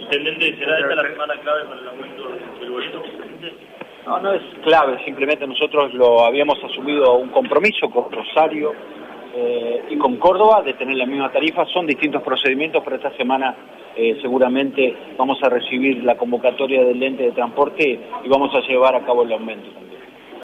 Intendente, ¿será esta la semana clave para el aumento del boleto? No, no es clave, simplemente nosotros lo habíamos asumido un compromiso con Rosario eh, y con Córdoba de tener la misma tarifa. Son distintos procedimientos, pero esta semana eh, seguramente vamos a recibir la convocatoria del ente de transporte y vamos a llevar a cabo el aumento.